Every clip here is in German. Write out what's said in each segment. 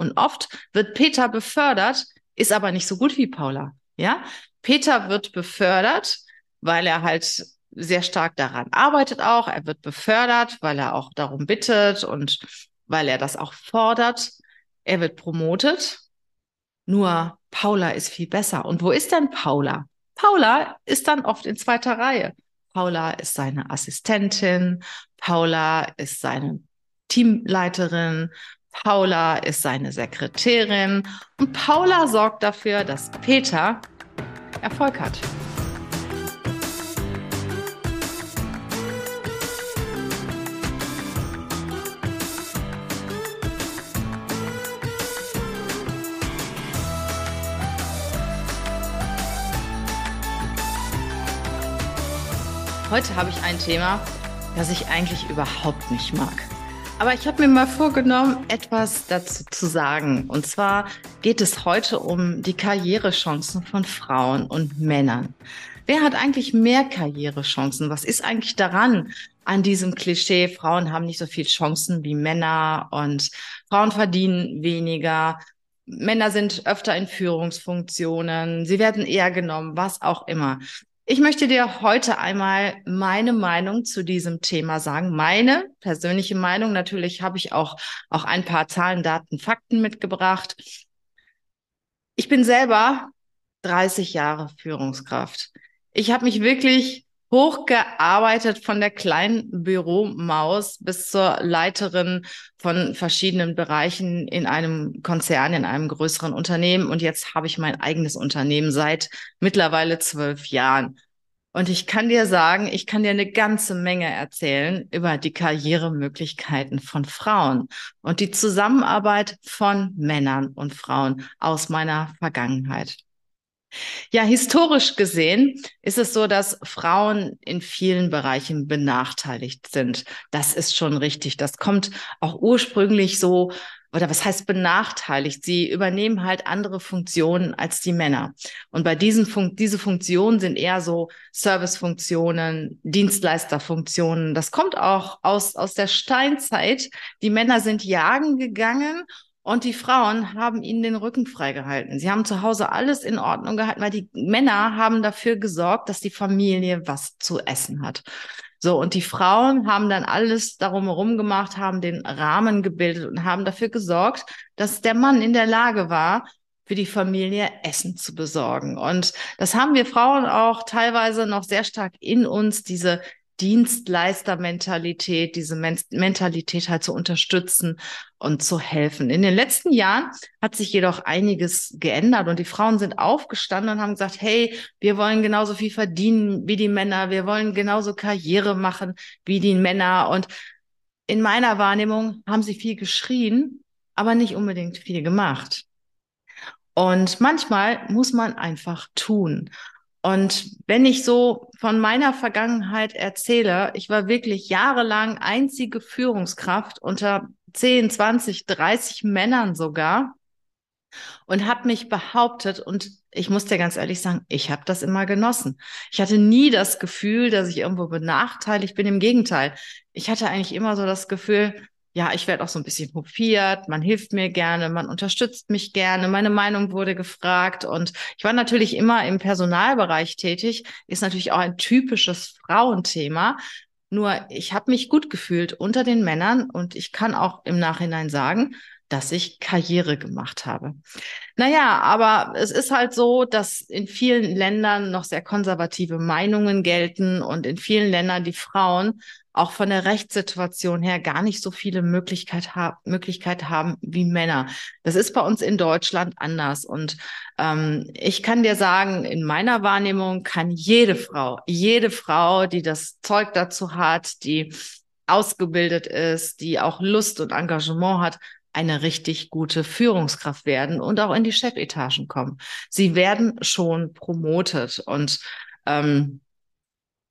Und oft wird Peter befördert, ist aber nicht so gut wie Paula. Ja, Peter wird befördert, weil er halt sehr stark daran arbeitet auch. Er wird befördert, weil er auch darum bittet und weil er das auch fordert. Er wird promotet. Nur Paula ist viel besser. Und wo ist denn Paula? Paula ist dann oft in zweiter Reihe. Paula ist seine Assistentin. Paula ist seine Teamleiterin. Paula ist seine Sekretärin. Und Paula sorgt dafür, dass Peter Erfolg hat. Heute habe ich ein Thema, das ich eigentlich überhaupt nicht mag. Aber ich habe mir mal vorgenommen, etwas dazu zu sagen. Und zwar geht es heute um die Karrierechancen von Frauen und Männern. Wer hat eigentlich mehr Karrierechancen? Was ist eigentlich daran an diesem Klischee? Frauen haben nicht so viel Chancen wie Männer und Frauen verdienen weniger. Männer sind öfter in Führungsfunktionen. Sie werden eher genommen, was auch immer. Ich möchte dir heute einmal meine Meinung zu diesem Thema sagen. Meine persönliche Meinung. Natürlich habe ich auch, auch ein paar Zahlen, Daten, Fakten mitgebracht. Ich bin selber 30 Jahre Führungskraft. Ich habe mich wirklich hochgearbeitet von der kleinen Büromaus bis zur Leiterin von verschiedenen Bereichen in einem Konzern, in einem größeren Unternehmen. Und jetzt habe ich mein eigenes Unternehmen seit mittlerweile zwölf Jahren. Und ich kann dir sagen, ich kann dir eine ganze Menge erzählen über die Karrieremöglichkeiten von Frauen und die Zusammenarbeit von Männern und Frauen aus meiner Vergangenheit. Ja, historisch gesehen ist es so, dass Frauen in vielen Bereichen benachteiligt sind. Das ist schon richtig. Das kommt auch ursprünglich so oder was heißt benachteiligt? Sie übernehmen halt andere Funktionen als die Männer. Und bei diesen Fun diese Funktionen sind eher so Servicefunktionen, Dienstleisterfunktionen. Das kommt auch aus, aus der Steinzeit. Die Männer sind jagen gegangen und die Frauen haben ihnen den Rücken freigehalten. Sie haben zu Hause alles in Ordnung gehalten, weil die Männer haben dafür gesorgt, dass die Familie was zu essen hat. So, und die Frauen haben dann alles darum herum gemacht, haben den Rahmen gebildet und haben dafür gesorgt, dass der Mann in der Lage war, für die Familie Essen zu besorgen. Und das haben wir Frauen auch teilweise noch sehr stark in uns, diese Dienstleistermentalität, diese Men Mentalität halt zu unterstützen und zu helfen. In den letzten Jahren hat sich jedoch einiges geändert und die Frauen sind aufgestanden und haben gesagt, hey, wir wollen genauso viel verdienen wie die Männer, wir wollen genauso Karriere machen wie die Männer und in meiner Wahrnehmung haben sie viel geschrien, aber nicht unbedingt viel gemacht. Und manchmal muss man einfach tun. Und wenn ich so von meiner Vergangenheit erzähle, ich war wirklich jahrelang einzige Führungskraft unter 10, 20, 30 Männern sogar und habe mich behauptet und ich muss dir ganz ehrlich sagen, ich habe das immer genossen. Ich hatte nie das Gefühl, dass ich irgendwo benachteiligt bin. Im Gegenteil, ich hatte eigentlich immer so das Gefühl, ja, ich werde auch so ein bisschen hofiert, man hilft mir gerne, man unterstützt mich gerne, meine Meinung wurde gefragt und ich war natürlich immer im Personalbereich tätig, ist natürlich auch ein typisches Frauenthema. Nur ich habe mich gut gefühlt unter den Männern und ich kann auch im Nachhinein sagen, dass ich Karriere gemacht habe. Naja, aber es ist halt so, dass in vielen Ländern noch sehr konservative Meinungen gelten und in vielen Ländern die Frauen auch von der Rechtssituation her gar nicht so viele Möglichkeit, ha Möglichkeit haben wie Männer. Das ist bei uns in Deutschland anders. Und ähm, ich kann dir sagen, in meiner Wahrnehmung kann jede Frau, jede Frau, die das Zeug dazu hat, die ausgebildet ist, die auch Lust und Engagement hat, eine richtig gute Führungskraft werden und auch in die Chefetagen kommen. Sie werden schon promotet und ähm,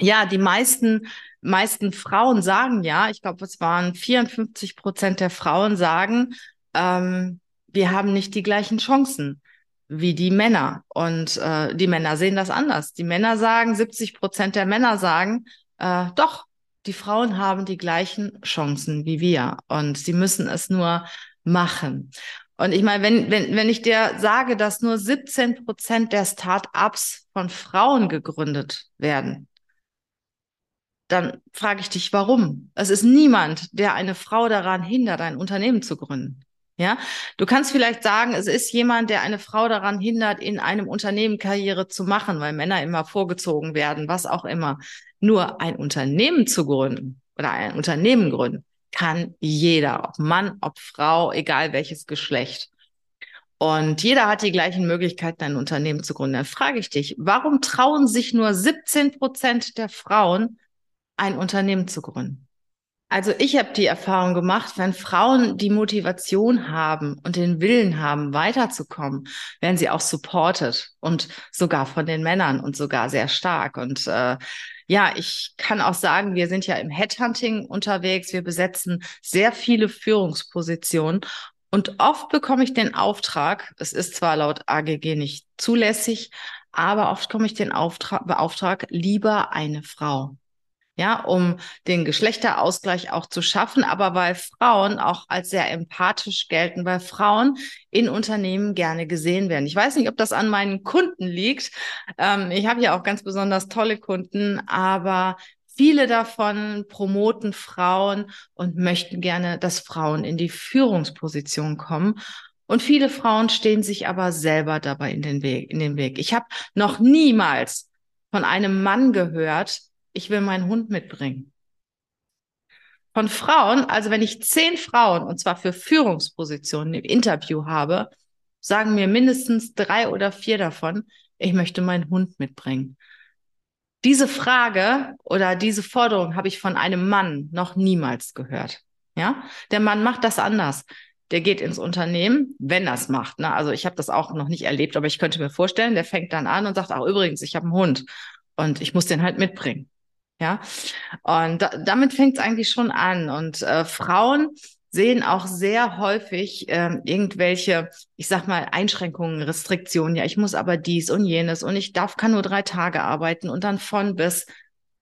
ja, die meisten meisten Frauen sagen ja, ich glaube, es waren 54 Prozent der Frauen sagen, ähm, wir haben nicht die gleichen Chancen wie die Männer. Und äh, die Männer sehen das anders. Die Männer sagen, 70 Prozent der Männer sagen, äh, doch, die Frauen haben die gleichen Chancen wie wir und sie müssen es nur machen. Und ich meine, wenn, wenn, wenn ich dir sage, dass nur 17 Prozent der Start-ups von Frauen gegründet werden, dann frage ich dich, warum? Es ist niemand, der eine Frau daran hindert, ein Unternehmen zu gründen. Ja, du kannst vielleicht sagen, es ist jemand, der eine Frau daran hindert, in einem Unternehmen Karriere zu machen, weil Männer immer vorgezogen werden, was auch immer. Nur ein Unternehmen zu gründen oder ein Unternehmen gründen kann jeder, ob Mann, ob Frau, egal welches Geschlecht. Und jeder hat die gleichen Möglichkeiten, ein Unternehmen zu gründen. Dann frage ich dich, warum trauen sich nur 17 Prozent der Frauen, ein Unternehmen zu gründen? Also ich habe die Erfahrung gemacht, wenn Frauen die Motivation haben und den Willen haben, weiterzukommen, werden sie auch supported und sogar von den Männern und sogar sehr stark. Und äh, ja, ich kann auch sagen, wir sind ja im Headhunting unterwegs. Wir besetzen sehr viele Führungspositionen. Und oft bekomme ich den Auftrag, es ist zwar laut AGG nicht zulässig, aber oft komme ich den Auftrag, Beauftrag, lieber eine Frau ja, um den Geschlechterausgleich auch zu schaffen, aber weil Frauen auch als sehr empathisch gelten, weil Frauen in Unternehmen gerne gesehen werden. Ich weiß nicht, ob das an meinen Kunden liegt. Ähm, ich habe ja auch ganz besonders tolle Kunden, aber viele davon promoten Frauen und möchten gerne, dass Frauen in die Führungsposition kommen. Und viele Frauen stehen sich aber selber dabei in den Weg, in den Weg. Ich habe noch niemals von einem Mann gehört, ich will meinen Hund mitbringen. Von Frauen, also wenn ich zehn Frauen, und zwar für Führungspositionen im Interview habe, sagen mir mindestens drei oder vier davon, ich möchte meinen Hund mitbringen. Diese Frage oder diese Forderung habe ich von einem Mann noch niemals gehört. Ja, der Mann macht das anders. Der geht ins Unternehmen, wenn das macht. Ne? Also ich habe das auch noch nicht erlebt, aber ich könnte mir vorstellen, der fängt dann an und sagt, ach übrigens, ich habe einen Hund und ich muss den halt mitbringen. Ja, und da, damit fängt es eigentlich schon an. Und äh, Frauen sehen auch sehr häufig äh, irgendwelche, ich sag mal, Einschränkungen, Restriktionen. Ja, ich muss aber dies und jenes und ich darf, kann nur drei Tage arbeiten und dann von bis.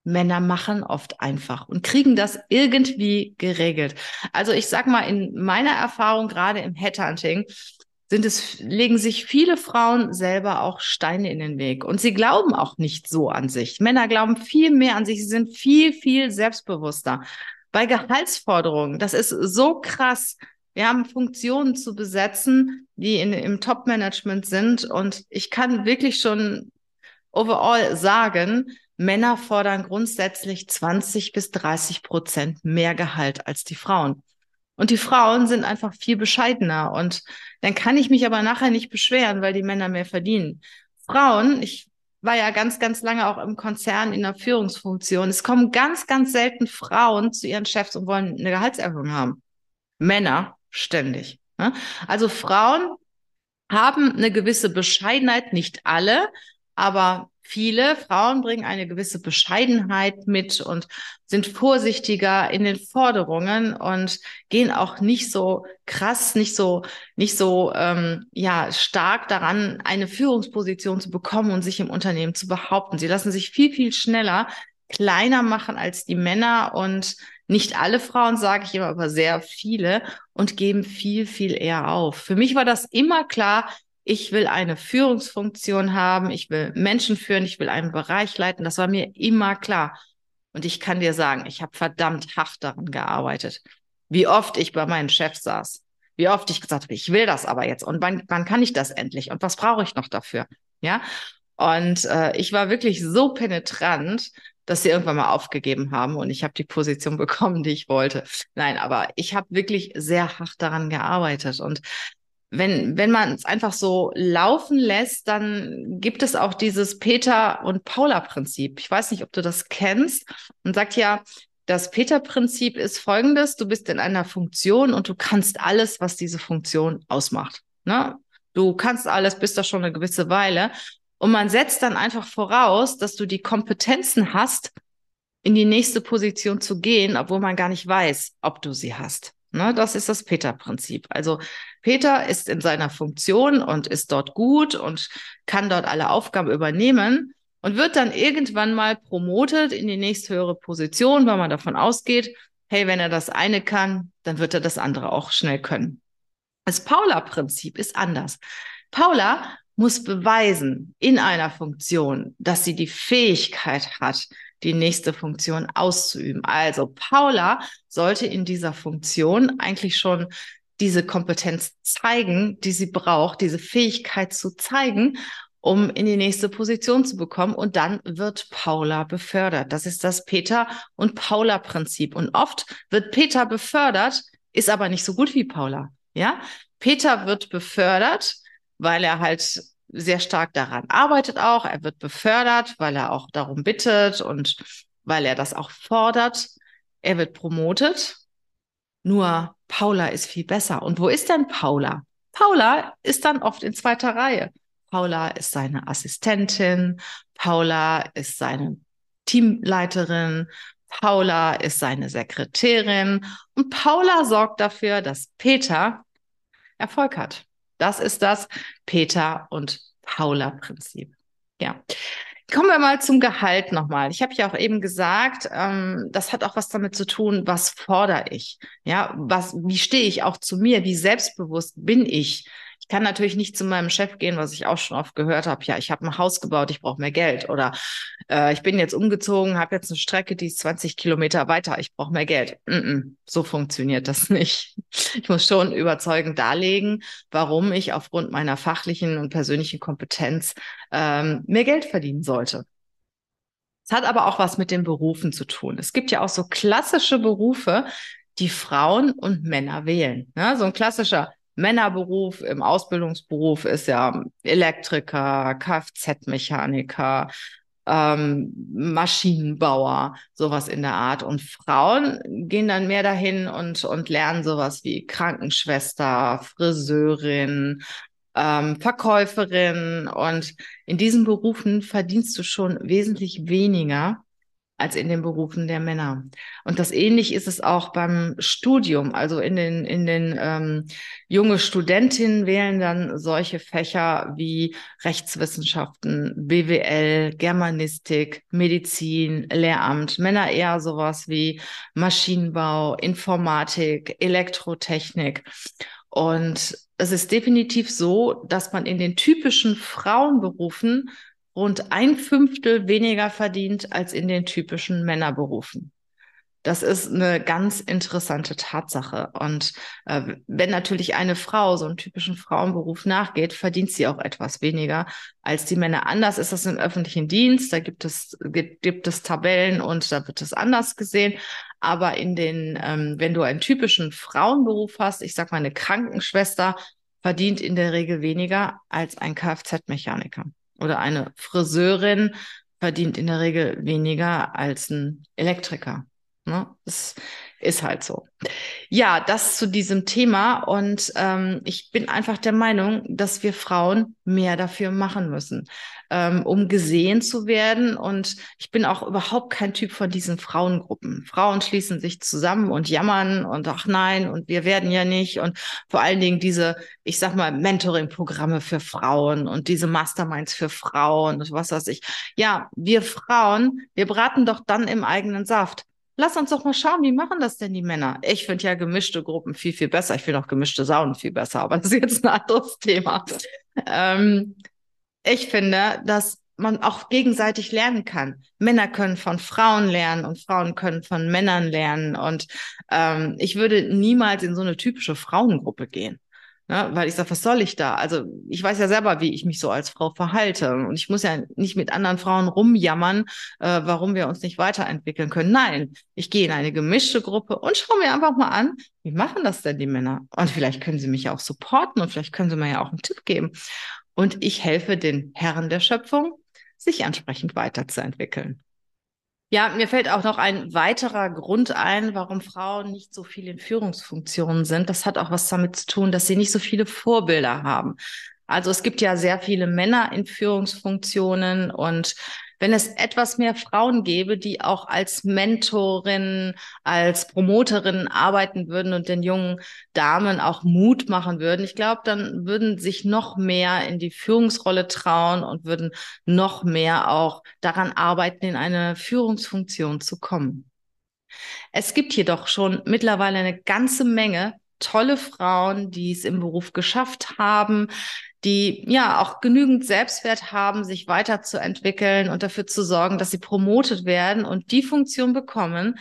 Männer machen oft einfach und kriegen das irgendwie geregelt. Also ich sag mal, in meiner Erfahrung, gerade im Headhunting, sind es, legen sich viele Frauen selber auch Steine in den Weg. Und sie glauben auch nicht so an sich. Männer glauben viel mehr an sich. Sie sind viel, viel selbstbewusster. Bei Gehaltsforderungen, das ist so krass. Wir haben Funktionen zu besetzen, die in, im Top-Management sind. Und ich kann wirklich schon overall sagen, Männer fordern grundsätzlich 20 bis 30 Prozent mehr Gehalt als die Frauen. Und die Frauen sind einfach viel bescheidener. Und dann kann ich mich aber nachher nicht beschweren, weil die Männer mehr verdienen. Frauen, ich war ja ganz, ganz lange auch im Konzern in der Führungsfunktion. Es kommen ganz, ganz selten Frauen zu ihren Chefs und wollen eine Gehaltserhöhung haben. Männer ständig. Ne? Also Frauen haben eine gewisse Bescheidenheit, nicht alle, aber viele Frauen bringen eine gewisse Bescheidenheit mit und sind vorsichtiger in den Forderungen und gehen auch nicht so krass, nicht so, nicht so ähm, ja stark daran, eine Führungsposition zu bekommen und sich im Unternehmen zu behaupten. Sie lassen sich viel, viel schneller kleiner machen als die Männer und nicht alle Frauen, sage ich immer, aber sehr viele und geben viel, viel eher auf. Für mich war das immer klar, ich will eine Führungsfunktion haben, ich will Menschen führen, ich will einen Bereich leiten. Das war mir immer klar. Und ich kann dir sagen, ich habe verdammt hart daran gearbeitet. Wie oft ich bei meinen Chefs saß, wie oft ich gesagt habe, ich will das aber jetzt und wann, wann kann ich das endlich und was brauche ich noch dafür? Ja. Und äh, ich war wirklich so penetrant, dass sie irgendwann mal aufgegeben haben und ich habe die Position bekommen, die ich wollte. Nein, aber ich habe wirklich sehr hart daran gearbeitet und wenn, wenn man es einfach so laufen lässt, dann gibt es auch dieses Peter- und Paula-Prinzip. Ich weiß nicht, ob du das kennst. Und sagt ja, das Peter-Prinzip ist folgendes. Du bist in einer Funktion und du kannst alles, was diese Funktion ausmacht. Ne? Du kannst alles, bist da schon eine gewisse Weile. Und man setzt dann einfach voraus, dass du die Kompetenzen hast, in die nächste Position zu gehen, obwohl man gar nicht weiß, ob du sie hast. Ne, das ist das Peter-Prinzip. Also Peter ist in seiner Funktion und ist dort gut und kann dort alle Aufgaben übernehmen und wird dann irgendwann mal promotet in die nächsthöhere Position, weil man davon ausgeht, hey, wenn er das eine kann, dann wird er das andere auch schnell können. Das Paula-Prinzip ist anders. Paula muss beweisen in einer Funktion, dass sie die Fähigkeit hat, die nächste Funktion auszuüben. Also Paula sollte in dieser Funktion eigentlich schon diese Kompetenz zeigen, die sie braucht, diese Fähigkeit zu zeigen, um in die nächste Position zu bekommen. Und dann wird Paula befördert. Das ist das Peter- und Paula-Prinzip. Und oft wird Peter befördert, ist aber nicht so gut wie Paula. Ja, Peter wird befördert, weil er halt sehr stark daran arbeitet auch. Er wird befördert, weil er auch darum bittet und weil er das auch fordert. Er wird promotet. Nur Paula ist viel besser. Und wo ist denn Paula? Paula ist dann oft in zweiter Reihe. Paula ist seine Assistentin. Paula ist seine Teamleiterin. Paula ist seine Sekretärin. Und Paula sorgt dafür, dass Peter Erfolg hat. Das ist das Peter und Paula Prinzip. Ja. Kommen wir mal zum Gehalt nochmal. Ich habe ja auch eben gesagt, ähm, das hat auch was damit zu tun, was fordere ich? Ja, was, wie stehe ich auch zu mir? Wie selbstbewusst bin ich? Ich kann natürlich nicht zu meinem Chef gehen, was ich auch schon oft gehört habe. Ja, ich habe ein Haus gebaut, ich brauche mehr Geld. Oder äh, ich bin jetzt umgezogen, habe jetzt eine Strecke, die ist 20 Kilometer weiter, ich brauche mehr Geld. Mm -mm, so funktioniert das nicht. Ich muss schon überzeugend darlegen, warum ich aufgrund meiner fachlichen und persönlichen Kompetenz ähm, mehr Geld verdienen sollte. Es hat aber auch was mit den Berufen zu tun. Es gibt ja auch so klassische Berufe, die Frauen und Männer wählen. Ja, so ein klassischer Männerberuf im Ausbildungsberuf ist ja Elektriker, Kfz-Mechaniker, ähm, Maschinenbauer, sowas in der Art. Und Frauen gehen dann mehr dahin und, und lernen sowas wie Krankenschwester, Friseurin, ähm, Verkäuferin. Und in diesen Berufen verdienst du schon wesentlich weniger als in den Berufen der Männer. Und das ähnlich ist es auch beim Studium. Also in den, in den ähm, junge Studentinnen wählen dann solche Fächer wie Rechtswissenschaften, BWL, Germanistik, Medizin, Lehramt. Männer eher sowas wie Maschinenbau, Informatik, Elektrotechnik. Und es ist definitiv so, dass man in den typischen Frauenberufen rund ein Fünftel weniger verdient als in den typischen Männerberufen. Das ist eine ganz interessante Tatsache. Und äh, wenn natürlich eine Frau so einen typischen Frauenberuf nachgeht, verdient sie auch etwas weniger als die Männer. Anders ist das im öffentlichen Dienst. Da gibt es, gibt, gibt es Tabellen und da wird es anders gesehen. Aber in den, ähm, wenn du einen typischen Frauenberuf hast, ich sag mal eine Krankenschwester, verdient in der Regel weniger als ein Kfz-Mechaniker oder eine Friseurin verdient in der Regel weniger als ein Elektriker. Ne? Das ist halt so. Ja, das zu diesem Thema. Und ähm, ich bin einfach der Meinung, dass wir Frauen mehr dafür machen müssen, ähm, um gesehen zu werden. Und ich bin auch überhaupt kein Typ von diesen Frauengruppen. Frauen schließen sich zusammen und jammern und ach nein, und wir werden ja nicht. Und vor allen Dingen diese, ich sag mal, Mentoring-Programme für Frauen und diese Masterminds für Frauen und was weiß ich. Ja, wir Frauen, wir braten doch dann im eigenen Saft lass uns doch mal schauen, wie machen das denn die Männer? Ich finde ja gemischte Gruppen viel, viel besser. Ich finde auch gemischte Saunen viel besser, aber das ist jetzt ein anderes Thema. Ähm, ich finde, dass man auch gegenseitig lernen kann. Männer können von Frauen lernen und Frauen können von Männern lernen. Und ähm, ich würde niemals in so eine typische Frauengruppe gehen. Ne? Weil ich sage, was soll ich da? Also ich weiß ja selber, wie ich mich so als Frau verhalte. Und ich muss ja nicht mit anderen Frauen rumjammern, äh, warum wir uns nicht weiterentwickeln können. Nein, ich gehe in eine gemischte Gruppe und schaue mir einfach mal an, wie machen das denn die Männer? Und vielleicht können sie mich ja auch supporten und vielleicht können sie mir ja auch einen Tipp geben. Und ich helfe den Herren der Schöpfung, sich entsprechend weiterzuentwickeln. Ja, mir fällt auch noch ein weiterer Grund ein, warum Frauen nicht so viel in Führungsfunktionen sind. Das hat auch was damit zu tun, dass sie nicht so viele Vorbilder haben. Also es gibt ja sehr viele Männer in Führungsfunktionen und wenn es etwas mehr Frauen gäbe, die auch als Mentorin, als Promoterin arbeiten würden und den jungen Damen auch Mut machen würden, ich glaube, dann würden sich noch mehr in die Führungsrolle trauen und würden noch mehr auch daran arbeiten, in eine Führungsfunktion zu kommen. Es gibt jedoch schon mittlerweile eine ganze Menge tolle Frauen, die es im Beruf geschafft haben, die ja auch genügend Selbstwert haben, sich weiterzuentwickeln und dafür zu sorgen, dass sie promotet werden und die Funktion bekommen,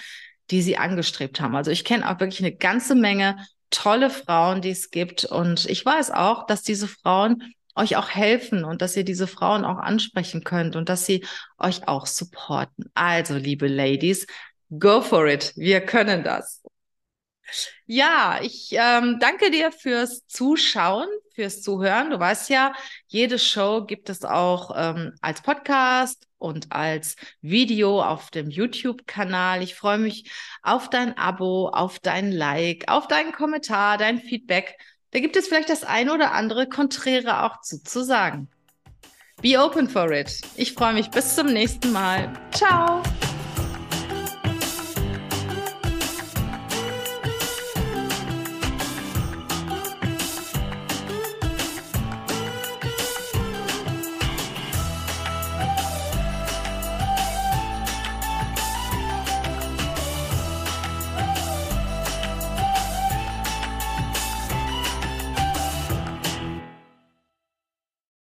die sie angestrebt haben. Also ich kenne auch wirklich eine ganze Menge tolle Frauen, die es gibt. Und ich weiß auch, dass diese Frauen euch auch helfen und dass ihr diese Frauen auch ansprechen könnt und dass sie euch auch supporten. Also, liebe Ladies, go for it. Wir können das. Ja, ich ähm, danke dir fürs Zuschauen, fürs Zuhören. Du weißt ja, jede Show gibt es auch ähm, als Podcast und als Video auf dem YouTube-Kanal. Ich freue mich auf dein Abo, auf dein Like, auf deinen Kommentar, dein Feedback. Da gibt es vielleicht das ein oder andere Konträre auch zu, zu sagen. Be open for it. Ich freue mich bis zum nächsten Mal. Ciao.